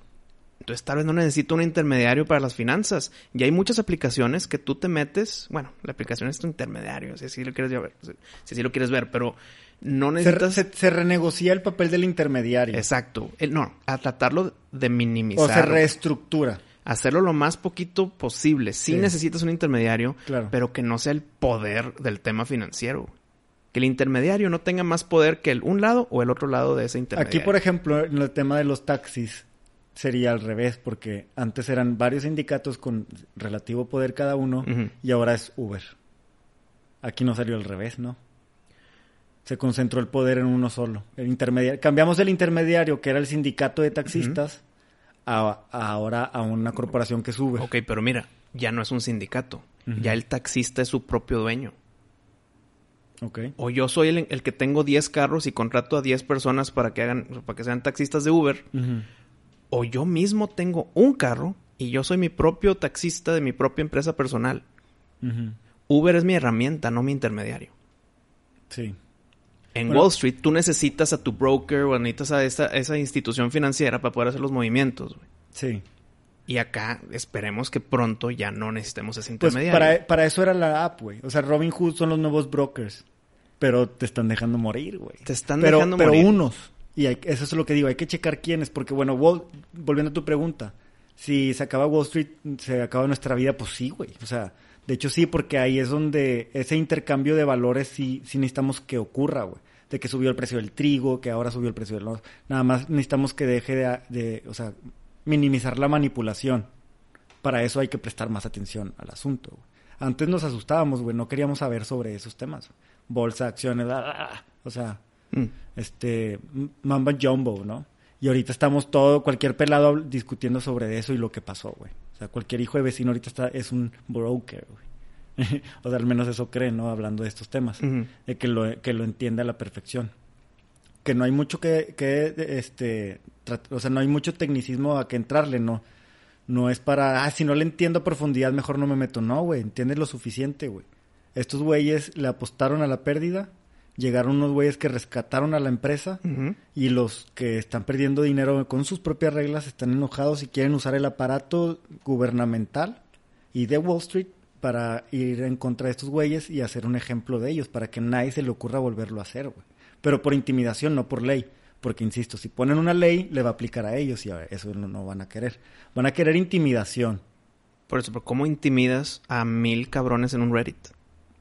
Entonces tal vez no necesito un intermediario para las finanzas. Y hay muchas aplicaciones que tú te metes, bueno, la aplicación es tu intermediario, si así lo quieres ver, si así lo quieres ver, pero no necesitas... se- se renegocia el papel del intermediario. Exacto. El- no, a tratarlo de o se minimizar. reestructura. hacerlo lo más poquito posible. Sí, Sí. necesitas un intermediario, Claro. pero que no sea el poder del tema financiero. Que el intermediario no tenga más poder que el un lado o el otro lado de ese intermediario. Aquí, por ejemplo, en el tema de los taxis, sería al revés, porque antes eran varios sindicatos con relativo poder cada uno y ahora es Uber. Aquí no salió al revés, ¿no? Se concentró el poder en uno solo. El intermediario, cambiamos el intermediario, que era el sindicato de taxistas, a, a ahora a una corporación que es Uber. Ok, pero mira, ya no es un sindicato. Ya el taxista es su propio dueño. O yo soy el, el que tengo 10 carros y contrato a 10 personas para que hagan, para que sean taxistas de Uber. O yo mismo tengo un carro y yo soy mi propio taxista de mi propia empresa personal. Uber es mi herramienta, no mi intermediario. Sí. En Bueno. Wall Street tú necesitas a tu broker o necesitas a esa, esa institución financiera para poder hacer los movimientos. Sí. Y acá esperemos que pronto ya no necesitemos ese Pues intermediario. para, para eso era la app, güey. O sea, Robin Hood son los nuevos brokers. Pero te están dejando morir, güey. Te están pero, dejando pero morir. unos. Y hay- eso es lo que digo. Hay que checar quiénes. Porque, bueno, Wall- volviendo a tu pregunta. Si se acaba Wall Street, se acaba nuestra vida. Pues sí, güey. O sea, de hecho sí, porque ahí es donde ese intercambio de valores sí, sí necesitamos que ocurra, güey. De que subió el precio del trigo, que ahora subió el precio del... oro. Nada más necesitamos que deje de, de o sea, minimizar la manipulación para eso hay que prestar más atención al asunto. güey. Antes nos asustábamos, güey, no queríamos saber sobre esos temas. Bolsa, acciones, bla, bla, bla. o sea, Mm. este, Mamba Jumbo, ¿no? Y ahorita estamos todo, cualquier pelado discutiendo sobre eso y lo que pasó, güey. O sea, cualquier hijo de vecino ahorita está, es un broker, güey. o sea, al menos eso cree, ¿no? Hablando de estos temas. De que lo, que lo entiende a la perfección. Que no hay mucho que, que este, o sea, no hay mucho tecnicismo a que entrarle, ¿no? No es para, ah, si no le entiendo a profundidad, mejor no me meto. No, güey, entiendes lo suficiente, güey. Estos güeyes le apostaron a la pérdida, llegaron unos güeyes que rescataron a la empresa y los que están perdiendo dinero con sus propias reglas están enojados y quieren usar el aparato gubernamental y de Wall Street para ir en contra de estos güeyes y hacer un ejemplo de ellos, para que nadie se le ocurra volverlo a hacer, güey. Pero por intimidación, no por ley. Porque, insisto, si ponen una ley, le va a aplicar a ellos y a ver, eso no, no van a querer. Van a querer intimidación. Por eso, pero ¿cómo intimidas a mil cabrones en un Reddit?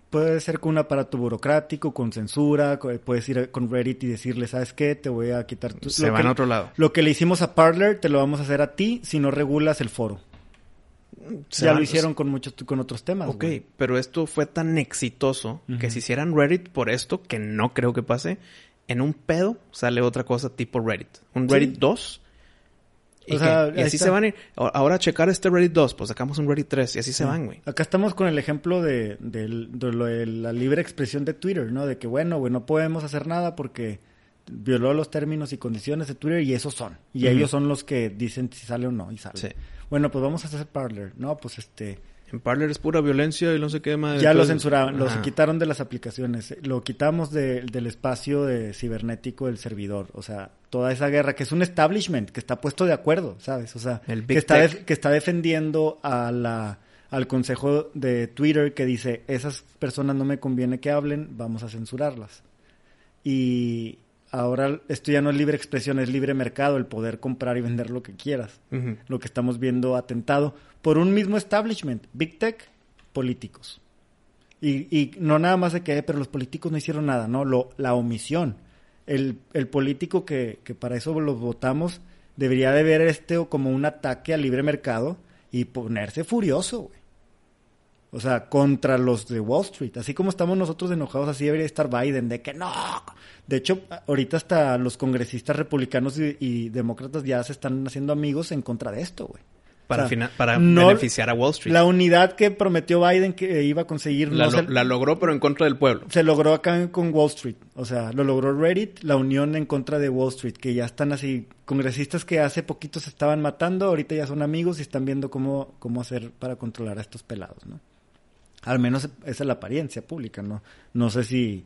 Puede ser con un aparato burocrático, con censura, puedes ir con Reddit y decirle, ¿sabes qué? Te voy a quitar tu... Se lo van que- a otro lado. Lo que le hicimos a Parler, te lo vamos a hacer a ti si no regulas el foro. Ya van- lo hicieron con muchos con otros temas. Ok, pero esto fue tan exitoso que si hicieran Reddit por esto, que no creo que pase, en un pedo sale otra cosa tipo Reddit. Un Sí. Reddit 2. Y, O sea, que- y ahí así está. se van a ir. Ahora a checar este Reddit 2, pues sacamos un Reddit 3 y así se van, güey. Acá estamos con el ejemplo de, del- de lo de la libre expresión de Twitter, ¿no? De que, bueno, güey, no podemos hacer nada porque violó los términos y condiciones de Twitter y esos son. Y ellos son los que dicen si sale o no y sale. Sí. Bueno, pues vamos a hacer Parler. No, pues este... En Parler es pura violencia y no sé qué más. Ya lo censuraron, los quitaron de las aplicaciones, lo quitamos de- del espacio de cibernético del servidor, o sea, toda esa guerra que es un establishment que está puesto de acuerdo, ¿sabes? O sea, El que está, que está defendiendo a la, al consejo de Twitter que dice, esas personas no me conviene que hablen, vamos a censurarlas. Y ahora esto ya no es libre expresión, es libre mercado, el poder comprar y vender lo que quieras lo que estamos viendo atentado por un mismo establishment, Big Tech, políticos. Y, y no nada más de que, "Eh, pero los políticos no hicieron nada, no, lo, la omisión. El, el político que, que para eso los votamos debería de ver este como un ataque al libre mercado y ponerse furioso, güey. O sea, contra los de Wall Street. Así como estamos nosotros enojados, así debería estar Biden, de que no. De hecho, ahorita hasta los congresistas republicanos y, y demócratas ya se están haciendo amigos en contra de esto, güey. Para, O sea, fina- para no- beneficiar a Wall Street. La unidad que prometió Biden que iba a conseguir La, no lo- se, la logró, pero en contra del pueblo. se logró acá con Wall Street. O sea, lo logró Reddit, la unión en contra de Wall Street, que ya están así, congresistas que hace poquito se estaban matando, ahorita ya son amigos y están viendo cómo, cómo hacer para controlar a estos pelados, ¿no? Al menos esa es la apariencia pública, ¿no? No sé si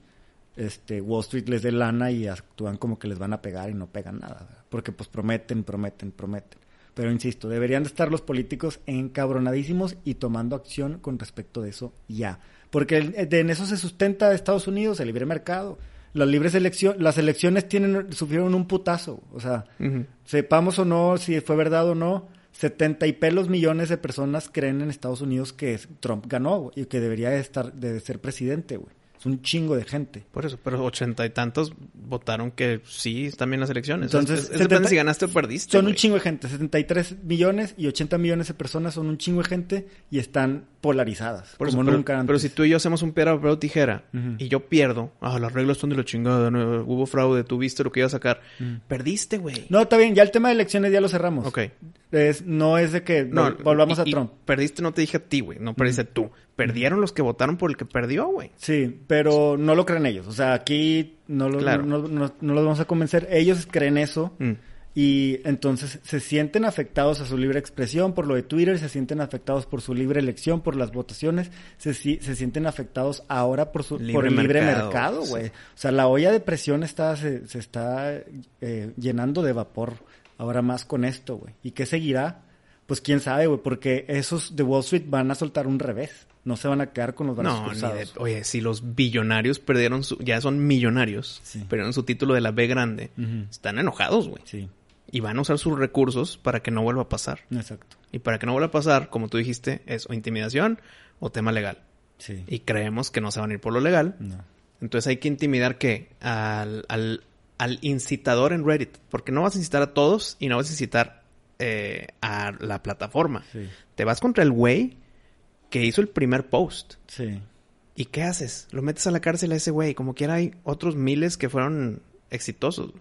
este Wall Street les dé lana y actúan como que les van a pegar y no pegan nada, ¿verdad? porque pues prometen, prometen, prometen. Pero insisto, deberían de estar los políticos encabronadísimos y tomando acción con respecto de eso ya. Porque en eso se sustenta Estados Unidos, el libre mercado. Las libres elecciones, las elecciones tienen, sufrieron un putazo. O sea, sepamos o no si fue verdad o no, 70 y pelos millones de personas creen en Estados Unidos que Trump ganó y que debería de estar de ser presidente, güey. Es un chingo de gente. Por eso, pero ochenta y tantos votaron que sí están bien las elecciones. Entonces, es, es- es 70 depende si ganaste o perdiste. Son un chingo de gente, 73 millones y 80 millones de personas son un chingo de gente y están polarizadas, Por eso, como pero, nunca antes. pero si tú y yo hacemos un piedra, papel o tijera y yo pierdo, ah, las reglas son de la chingada, no, hubo fraude, tú viste lo que iba a sacar. Perdiste, güey. No, está bien, ya el tema de elecciones ya lo cerramos. Ok. Es, no es de que No, volvamos y- a y Trump. Perdiste, no te dije a ti, güey. No perdiste tú. Perdieron los que votaron por el que perdió, güey. Sí, pero no lo creen ellos. O sea, aquí no, lo, Claro. no, no- no los vamos a convencer. Ellos creen eso Mm. Y entonces se sienten afectados a su libre expresión por lo de Twitter, se sienten afectados por su libre elección, por las votaciones, se, se sienten afectados ahora por, su, por el libre mercado, güey. O sea, la olla de presión está, se, se está eh, llenando de vapor ahora más con esto, güey. ¿Y qué seguirá? Pues quién sabe, güey, porque esos de Wall Street van a soltar un revés. No se van a quedar con los brazos no, cruzados. oye, si los billonarios perdieron su... Ya son millonarios. Perdieron su título de la B grande. Están enojados, güey. Sí y van a usar sus recursos para que no vuelva a pasar. Exacto. Y para que no vuelva a pasar, como tú dijiste, es o intimidación o tema legal. Sí. Y creemos que no se van a ir por lo legal. No. Entonces hay que intimidar que al, al, al, incitador en Reddit, porque no vas a incitar a todos y no vas a incitar eh, a la plataforma. Sí. Te vas contra el güey que hizo el primer post. Sí. ¿Y qué haces? Lo metes a la cárcel a ese güey. Como quiera hay otros miles que fueron exitosos.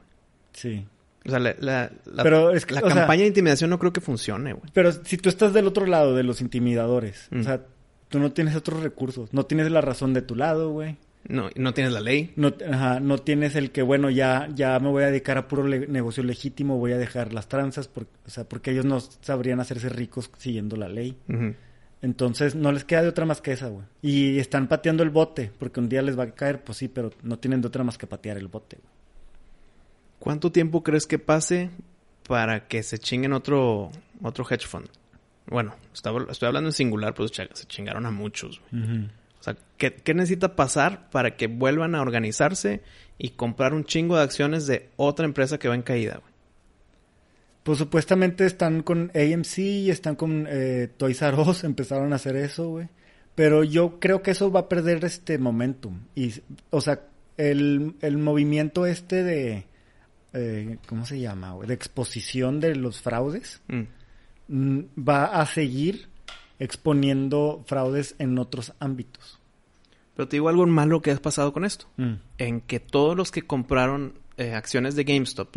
Sí. O sea, la, la, la, pero es que, la campaña sea, de intimidación no creo que funcione, güey. Pero si tú estás del otro lado de los intimidadores, Mm. o sea, tú no tienes otros recursos, no tienes la razón de tu lado, güey. No, no tienes la ley. No, ajá, no tienes el que, bueno, ya, ya me voy a dedicar a puro le- negocio legítimo, voy a dejar las tranzas, por- o sea, porque ellos no sabrían hacerse ricos siguiendo la ley. Entonces, no les queda de otra más que esa, güey. Y están pateando el bote, porque un día les va a caer, pues sí, pero no tienen de otra más que patear el bote, güey. ¿Cuánto tiempo crees que pase para que se chinguen otro, otro hedge fund? Bueno, estaba- estoy hablando en singular, pues se chingaron a muchos, güey. O sea, ¿qué, qué necesita pasar para que vuelvan a organizarse y comprar un chingo de acciones de otra empresa que va en caída, güey? Pues supuestamente están con AMC y están con eh, Toys R Us, empezaron a hacer eso, güey. Pero yo creo que eso va a perder este momentum. Y, o sea, el, el movimiento este de, eh, ¿cómo se llama, güey? De exposición de los fraudes Mm. mm, va a seguir exponiendo fraudes en otros ámbitos. Pero te digo algo malo que ha pasado con esto. En que todos los que compraron eh, acciones de GameStop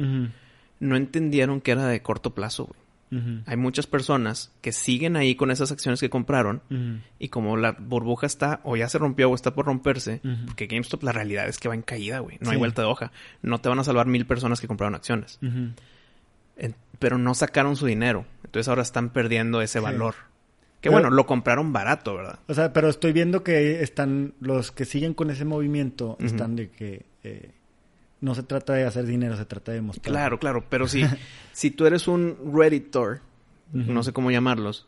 no entendieron que era de corto plazo, güey. Hay muchas personas que siguen ahí con esas acciones que compraron y como la burbuja está o ya se rompió o está por romperse, porque GameStop la realidad es que va en caída, güey. No hay vuelta de hoja. No te van a salvar mil personas que compraron acciones. En- pero no sacaron su dinero. Entonces ahora están perdiendo ese Sí. valor. Que Pero- bueno, lo compraron barato, ¿verdad? O sea, pero estoy viendo que están los que siguen con ese movimiento están de que eh, no se trata de hacer dinero, se trata de mostrar. Claro, claro. Pero si, si tú eres un Redditor, no sé cómo llamarlos,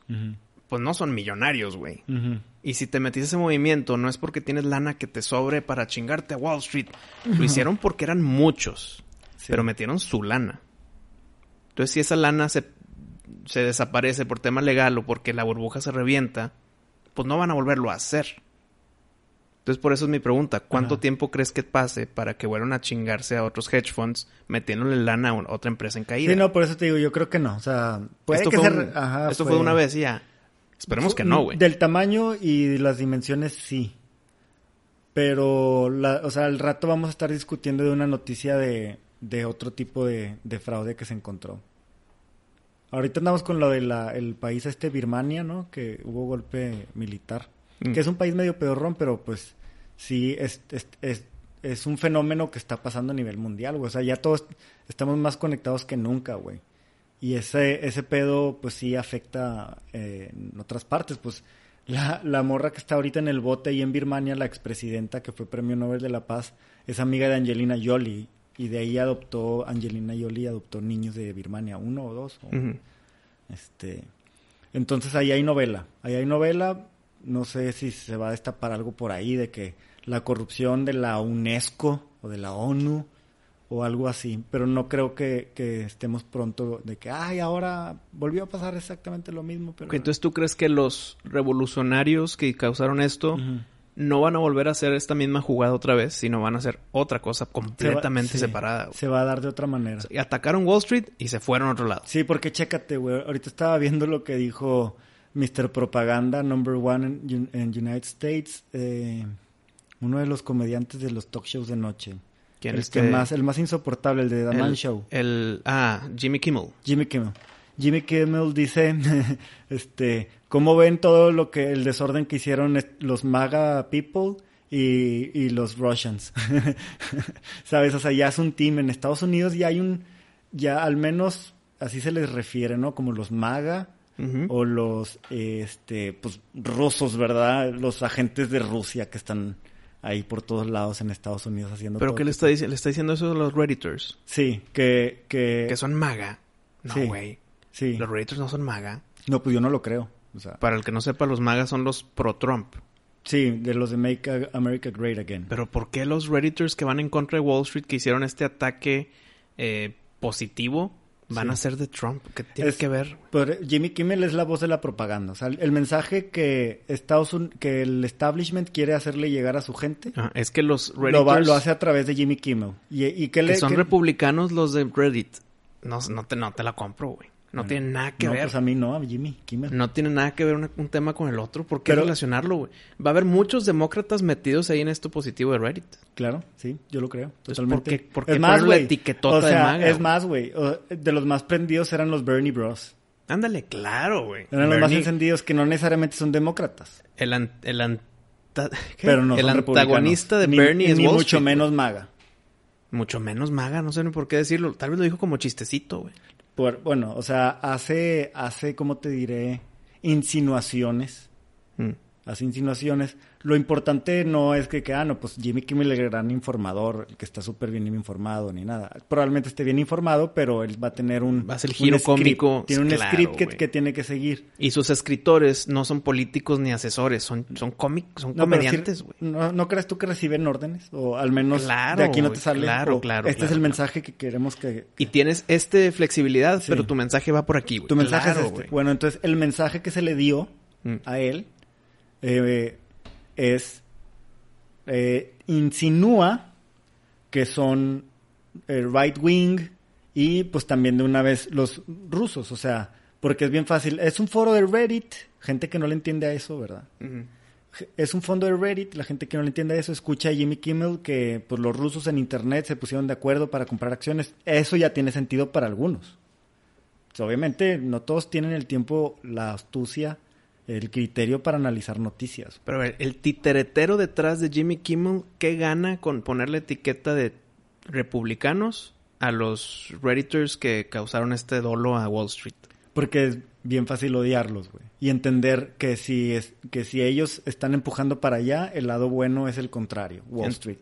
pues no son millonarios, güey. Y si te metiste ese movimiento, no es porque tienes lana que te sobre para chingarte a Wall Street. Lo hicieron porque eran muchos, Sí. pero metieron su lana. Entonces, si esa lana se, se desaparece por tema legal o porque la burbuja se revienta, pues no van a volverlo a hacer. Entonces, por eso es mi pregunta. ¿Cuánto Ajá. tiempo crees que pase para que vuelvan a chingarse a otros hedge funds metiéndole lana a otra empresa en caída? Sí, no, por eso te digo, yo creo que no. O sea, puede esto que fue, se un- re- ajá, esto fue una vez y ya. Esperemos que no, güey. Del tamaño y las dimensiones, sí. Pero, la, o sea, al rato vamos a estar discutiendo de una noticia de, de otro tipo de, de fraude que se encontró. Ahorita andamos con lo del el país este Birmania, ¿no? Que hubo golpe militar. Mm. Que es un país medio pedorrón, pero pues sí es, es, es, es un fenómeno que está pasando a nivel mundial, güey. O sea, ya todos estamos más conectados que nunca, güey. Y ese, ese pedo, pues sí afecta eh, en otras partes. Pues la, la morra que está ahorita en el bote y en Birmania, la expresidenta que fue premio Nobel de la Paz, es amiga de Angelina Jolie. Y de ahí adoptó, Angelina Jolie adoptó niños de Birmania, uno o dos. o- este, entonces ahí hay novela, ahí hay novela, no sé si se va a destapar algo por ahí de que la corrupción de la UNESCO o de la ONU o algo así, pero no creo que, que estemos pronto de que, ay, ahora volvió a pasar exactamente lo mismo, pero... Entonces tú crees que los revolucionarios que causaron esto no van a volver a hacer esta misma jugada otra vez, sino van a hacer otra cosa Se va- completamente sí, separada. güey. Se va a dar de otra manera. Y atacaron Wall Street y se fueron a otro lado. Sí, porque chécate, güey. Ahorita estaba viendo lo que dijo Mr. Propaganda, number one en, United States. eh, uno de los comediantes de los talk shows de noche. ¿Quién el es que este? más, el más insoportable, el de The Man Show. el- ah, Jimmy Kimmel. Jimmy Kimmel. Jimmy Kimmel dice, este, ¿cómo ven todo lo que, el desorden que hicieron los MAGA people y, y los Russians? ¿Sabes? O sea, ya es un team. En Estados Unidos ya hay un, ya al menos así se les refiere, ¿no? Como los MAGA O los, este, pues, rusos, ¿verdad? Los agentes de Rusia que están ahí por todos lados en Estados Unidos haciendo ¿Pero todo qué le está, dici- le está diciendo eso a los Redditors? Sí, que, que... Que son maga. No, Sí. güey. Sí. Los Redditors no son maga. No, pues yo no lo creo. O sea, Para el que no sepa, los magas son los pro-Trump. sí, de los de Make America Great Again. Pero ¿por qué los Redditors que van en contra de Wall Street, que hicieron este ataque eh, positivo, van Sí. a ser de Trump? ¿Qué tiene Es- que ver? Pero Jimmy Kimmel es la voz de la propaganda. O sea, el mensaje que Estados Un- que el establishment quiere hacerle llegar a su gente Ah, es que los lo, Redditors va- lo hace a través de Jimmy Kimmel. Y, y que, son republicanos los de Reddit. No, no, te, no te la compro, güey. No Bueno, tiene nada que no, ver. pues a mí no, a Jimmy Kimmel. No tiene nada que ver una- un tema con el otro. ¿Por qué Pero- relacionarlo, güey? Va a haber muchos demócratas metidos ahí en esto positivo de Reddit. Claro, sí, yo lo creo. Entonces, totalmente. ¿por qué- por qué es más, ponerle güey. etiquetota o de sea, maga, Es más, güey. De los más prendidos eran los Bernie Bros. Ándale, claro, güey. Eran los más encendidos que no necesariamente son demócratas. El, an- el, ¿qué? Pero no el antagonista de. Bernie ni, es ni Wall mucho Street, menos maga. Mucho menos maga, no sé ni por qué decirlo. Tal vez lo dijo como chistecito, güey. Por, bueno, o sea, hace, hace, ¿cómo te diré? Insinuaciones. Mm. Hace insinuaciones. Lo importante no es que, que, ah, no, pues Jimmy Kimmel es el gran informador, el que está súper bien informado, ni nada. Probablemente esté bien informado, pero él va a tener un... Va a ser el un giro cómico, Tiene un claro, script que, que tiene que seguir. Y sus escritores no son políticos ni asesores, son, son cómicos, son No, comediantes, güey. ¿no, ¿No crees tú que reciben órdenes? O al menos Claro, de aquí no te sale. claro, o claro, Este es claro, el claro. mensaje que queremos que... Y tienes este flexibilidad, Sí. pero tu mensaje va por aquí, güey. Tu mensaje es este. Bueno, entonces el mensaje que se le dio Mm. a él eh, es eh, insinúa que son eh, right wing y pues también de una vez los rusos, o sea, porque es bien fácil, es un foro de Reddit, gente que no le entiende a eso, ¿verdad? Es un fondo de Reddit, la gente que no le entiende a eso escucha a Jimmy Kimmel que pues los rusos en internet se pusieron de acuerdo para comprar acciones, eso ya tiene sentido para algunos. Obviamente no todos tienen el tiempo, la astucia, el criterio para analizar noticias. Pero a ver, el titeretero detrás de Jimmy Kimmel, ¿qué gana con ponerle etiqueta de republicanos a los redditors que causaron este dolo a Wall Street? Porque es bien fácil odiarlos, güey. Y entender que si, es, que si ellos están empujando para allá, el lado bueno es el contrario, Wall Street.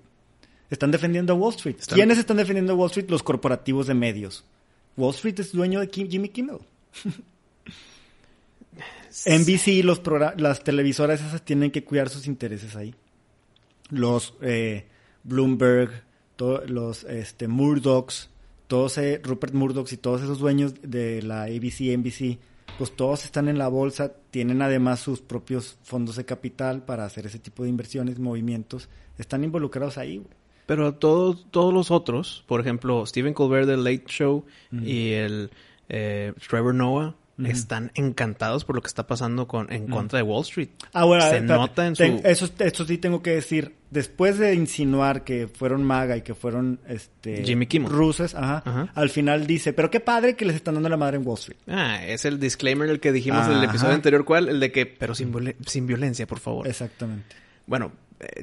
Están defendiendo a Wall Street. Están- ¿Quiénes están defendiendo a Wall Street? Los corporativos de medios. Wall Street es dueño de Kim- Jimmy Kimmel. NBC, los las televisoras esas tienen que cuidar sus intereses ahí. Los eh, Bloomberg, los este, Murdochs, todos, eh, Rupert Murdoch y todos esos dueños de la ABC, NBC, pues todos están en la bolsa, tienen además sus propios fondos de capital para hacer ese tipo de inversiones, movimientos, están involucrados ahí, güey. Pero todos, todos los otros, por ejemplo, Stephen Colbert del Late Show y el eh, Trevor Noah, Están encantados por lo que está pasando con, en contra de Wall Street. Ah, bueno, Se espérate. nota en Ten- su... eso, eso sí tengo que decir. Después de insinuar que fueron maga y que fueron este Jimmy Kimmel. ajá, Ajá. al final dice, pero qué padre que les están dando la madre en Wall Street. Ah, es el disclaimer el que dijimos en el episodio anterior, ¿cuál? El de que, pero sin, sin violencia, por favor. Exactamente. Bueno,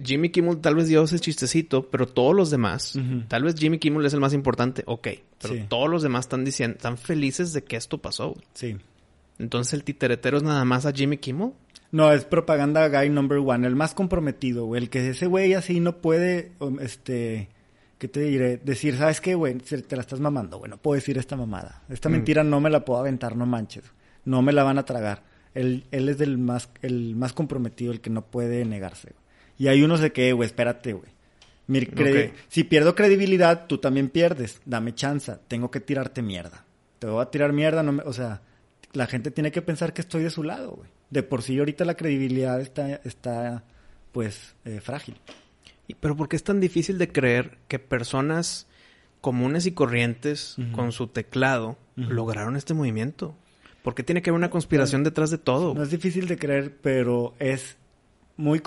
Jimmy Kimmel tal vez dio ese chistecito, pero todos los demás, tal vez Jimmy Kimmel es el más importante, ok, pero Sí. todos los demás están diciendo, están felices de que esto pasó. güey. Sí. Entonces el titeretero es nada más a Jimmy Kimmel. No, es propaganda guy number one, el más comprometido, güey. El que ese güey así no puede, um, este, ¿qué te diré? Decir, ¿sabes qué, güey? Te la estás mamando, güey. No puedo decir esta mamada. Esta Mm. mentira no me la puedo aventar, no manches. No me la van a tragar. Él, él es del más, el más comprometido, el que no puede negarse. Y hay unos de que, güey, espérate, güey. Mi credi- Ok. Si pierdo credibilidad, tú también pierdes. Dame chance. Tengo que tirarte mierda. Te voy a tirar mierda, no me- o sea, la gente tiene que pensar que estoy de su lado, güey. De por sí ahorita la credibilidad está, está pues, eh, frágil. Pero ¿por qué es tan difícil de creer que personas comunes y corrientes con su teclado lograron este movimiento? ¿Por qué tiene que haber una conspiración detrás de todo? No es difícil de creer, pero es muy...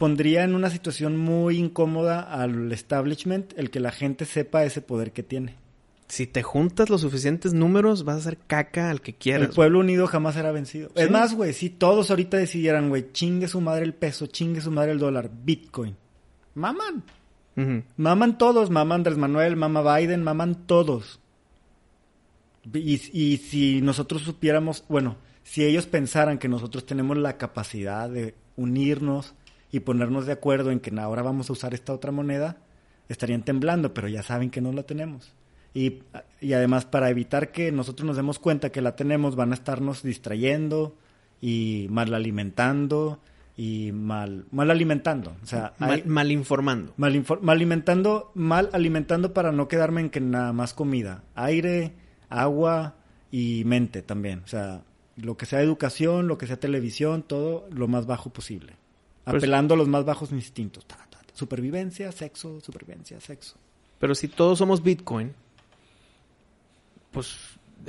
Pondría en una situación muy incómoda al establishment el que la gente sepa ese poder que tiene. Si te juntas los suficientes números, vas a hacer caca al que El quieras. pueblo unido jamás será vencido. Sí. Es más, güey, si todos ahorita decidieran, güey, chingue su madre el peso, chingue su madre el dólar, Bitcoin. Maman. Ujú. Maman todos, mama Andrés Manuel, mama Biden, maman todos. Y, y si nosotros supiéramos, bueno, si ellos pensaran que nosotros tenemos la capacidad de unirnos y ponernos de acuerdo en que ahora vamos a usar esta otra moneda, estarían temblando, pero ya saben que no la tenemos. Y, y además para evitar que nosotros nos demos cuenta que la tenemos, van a estarnos distrayendo y mal alimentando y mal, mal alimentando. O sea, Mal, mal informando. Mal, infor- mal alimentando, mal alimentando para no quedarme en que nada más comida. Aire, agua y mente también. O sea, lo que sea educación, lo que sea televisión, todo lo más bajo posible. Pues- Apelando a los más bajos instintos. Ta, ta, ta. Supervivencia, sexo, supervivencia, sexo. Pero si todos somos Bitcoin, pues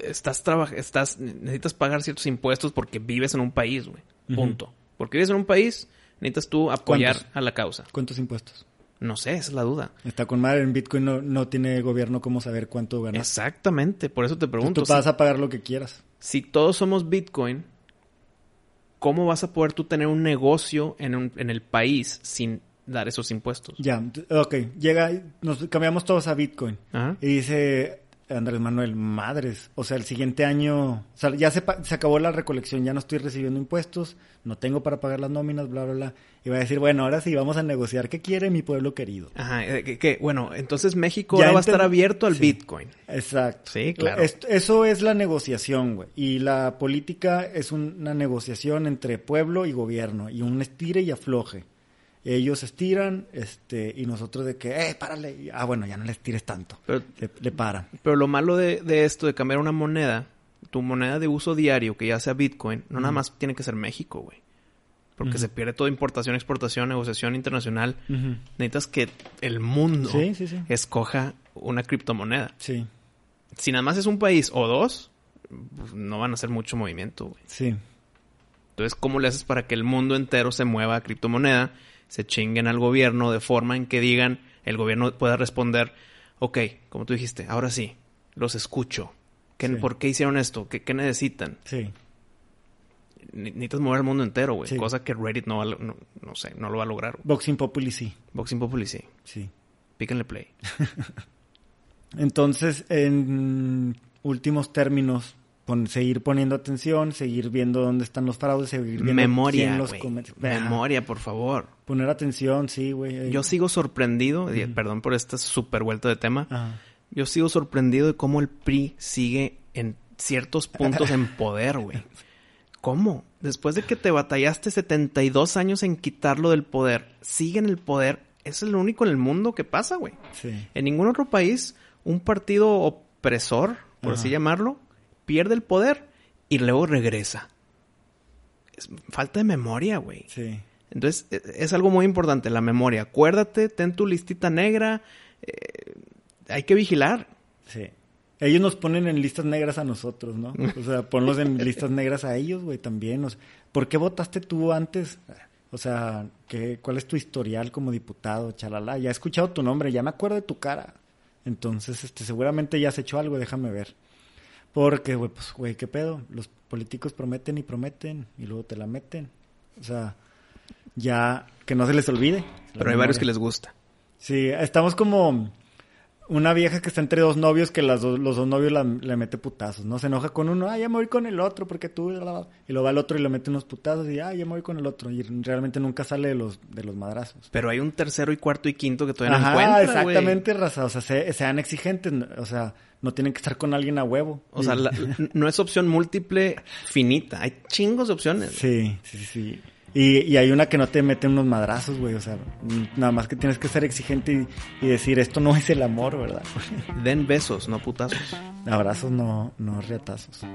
estás necesitas pagar ciertos impuestos porque vives en un país, güey. Punto. Porque vives en un país, necesitas tú apoyar ¿Cuántos? a la causa. ¿Cuántos impuestos? No sé, esa es la duda. Está con madre. En Bitcoin no, no tiene gobierno cómo saber cuánto ganas. Exactamente, por eso te pregunto. Tú si- vas a pagar lo que quieras. si todos somos Bitcoin, ¿cómo vas a poder tú tener un negocio en, un- en el país sin dar esos impuestos? Ya, ok. Llega, nos cambiamos todos a Bitcoin. Ajá. Y dice Andrés Manuel, madres, o sea, el siguiente año, o sea, ya se, se acabó la recolección, ya no estoy recibiendo impuestos, no tengo para pagar las nóminas, bla, bla, bla. Y va a decir, bueno, ahora sí, vamos a negociar. ¿Qué quiere mi pueblo querido? Ajá, eh, que, que, bueno, entonces México Ya ahora va a estar abierto al Sí. Bitcoin. Exacto. Sí, claro. Es- eso es la negociación, güey. Y la política es un- una negociación entre pueblo y gobierno, y un estire y afloje. Ellos estiran, este, y nosotros de que, eh, párale. Y, ah, bueno, ya no le estires tanto. Pero, Le, le paran. pero lo malo de, de esto, de cambiar una moneda, tu moneda de uso diario, que ya sea Bitcoin, no nada más tiene que ser México, güey. Porque se pierde toda importación, exportación, negociación internacional. Necesitas que el mundo Sí, sí, sí. escoja una criptomoneda. Sí, Si nada más es un país o dos, pues, no van a hacer mucho movimiento, güey. sí. Entonces, ¿cómo le haces para que el mundo entero se mueva a criptomoneda? Se chinguen al gobierno de forma en que digan, el gobierno pueda responder, ok, como tú dijiste, ahora sí, los escucho. ¿Qué- Sí. ¿Por qué hicieron esto? ¿Qué, qué necesitan? Sí. Ne- Necesitas mover el mundo entero, güey. Sí. Cosa que Reddit no, va no, no sé, no lo va a lograr. Boxing Populi sí. Boxing Populi sí. Sí. Píquenle play. Entonces, en últimos términos, pon- seguir poniendo atención, seguir viendo dónde están los fraudes, seguir viendo Memoria, quién los comete. Memoria, por favor. Poner atención, sí, güey. Yo sigo sorprendido, y perdón por esta super vuelta de tema. Yo sigo sorprendido de cómo el PRI sigue en ciertos puntos en poder, güey. ¿Cómo? Después de que te batallaste 72 años en quitarlo del poder, sigue en el poder. Es el único en el mundo que pasa, güey. Sí. En ningún otro país, un partido opresor, por así llamarlo, pierde el poder y luego regresa. Es falta de memoria, güey. Sí. Entonces, e- es algo muy importante, la memoria. Acuérdate, ten tu listita negra. eh, hay que vigilar. Sí. Ellos nos ponen en listas negras a nosotros, ¿no? O sea, ponlos en listas negras a ellos, güey, también. O sea, ¿Por qué votaste tú antes? O sea, ¿qué, ¿cuál es tu historial como diputado? Chalala, ya he escuchado tu nombre, ya me acuerdo de tu cara. Entonces, este, seguramente ya has hecho algo, déjame ver. Porque, güey, pues, güey, ¿qué pedo? Los políticos prometen y prometen y luego te la meten. O sea, ya que no se les olvide. Pero hay varios que les gusta. Sí, estamos como una vieja que está entre dos novios que las dos- los dos novios la- le mete putazos, ¿no? Se enoja con uno, ah, ya me voy con el otro porque tú... bla, bla, bla". Y lo va al otro y le mete unos putazos y, ah, ya me voy con el otro. Y realmente nunca sale de los, de los madrazos. Pero hay un tercero y cuarto y quinto que todavía no Ajá, encuentra, güey. exactamente, raza. O sea, se- sean exigentes. no- O sea, no tienen que estar con alguien a huevo. O sea, la- no es opción múltiple finita. Hay chingos de opciones. Sí, sí, sí. Y, y hay una que no te mete unos madrazos, güey. O sea, nada más que tienes que ser exigente y, y decir, esto no es el amor, ¿verdad? Den besos, no putazos. Abrazos, no, no riatazos.